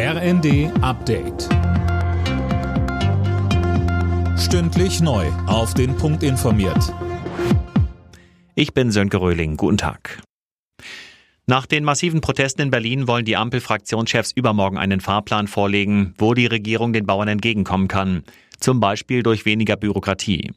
RND Update. Stündlich neu. Auf den Punkt informiert. Ich bin Sönke Röhling. Guten Tag. Nach den massiven Protesten in Berlin wollen die Ampel-Fraktionschefs übermorgen einen Fahrplan vorlegen, wo die Regierung den Bauern entgegenkommen kann. Zum Beispiel durch weniger Bürokratie.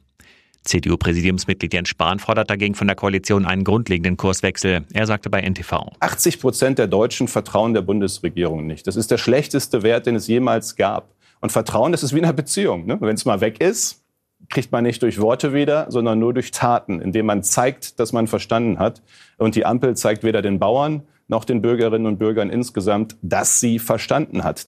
CDU-Präsidiumsmitglied Jens Spahn fordert dagegen von der Koalition einen grundlegenden Kurswechsel. Er sagte bei NTV. 80 Prozent der Deutschen vertrauen der Bundesregierung nicht. Das ist der schlechteste Wert, den es jemals gab. Und Vertrauen, das ist wie in einer Beziehung. Ne? Wenn es mal weg ist, kriegt man nicht durch Worte wieder, sondern nur durch Taten, indem man zeigt, dass man verstanden hat. Und die Ampel zeigt weder den Bauern noch den Bürgerinnen und Bürgern insgesamt, dass sie verstanden hat.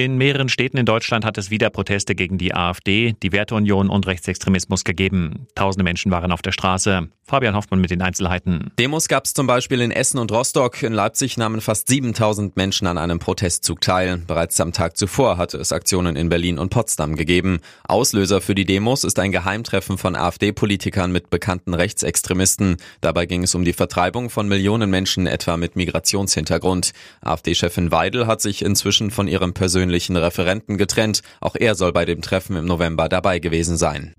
In mehreren Städten in Deutschland hat es wieder Proteste gegen die AfD, die Werteunion und Rechtsextremismus gegeben. Tausende Menschen waren auf der Straße. Fabian Hoffmann mit den Einzelheiten. Demos gab es zum Beispiel in Essen und Rostock. In Leipzig nahmen fast 7000 Menschen an einem Protestzug teil. Bereits am Tag zuvor hatte es Aktionen in Berlin und Potsdam gegeben. Auslöser für die Demos ist ein Geheimtreffen von AfD-Politikern mit bekannten Rechtsextremisten. Dabei ging es um die Vertreibung von Millionen Menschen etwa mit Migrationshintergrund. AfD-Chefin Weidel hat sich inzwischen von ihrem persönlichen Referenten getrennt. Auch er soll bei dem Treffen im November dabei gewesen sein.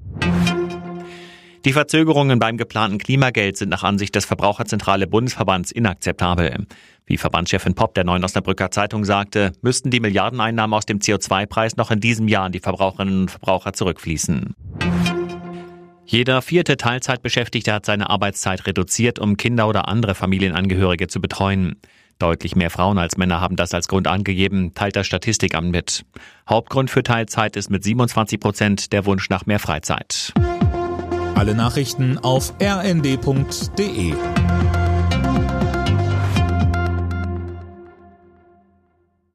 Die Verzögerungen beim geplanten Klimageld sind nach Ansicht des Verbraucherzentrale Bundesverbands inakzeptabel. Wie Verbandschefin Popp der Neuen Osnabrücker Zeitung sagte, müssten die Milliardeneinnahmen aus dem CO2-Preis noch in diesem Jahr an die Verbraucherinnen und Verbraucher zurückfließen. Jeder vierte Teilzeitbeschäftigte hat seine Arbeitszeit reduziert, um Kinder oder andere Familienangehörige zu betreuen. Deutlich mehr Frauen als Männer haben das als Grund angegeben, teilt das Statistikamt mit. Hauptgrund für Teilzeit ist mit 27 Prozent der Wunsch nach mehr Freizeit. Alle Nachrichten auf rnd.de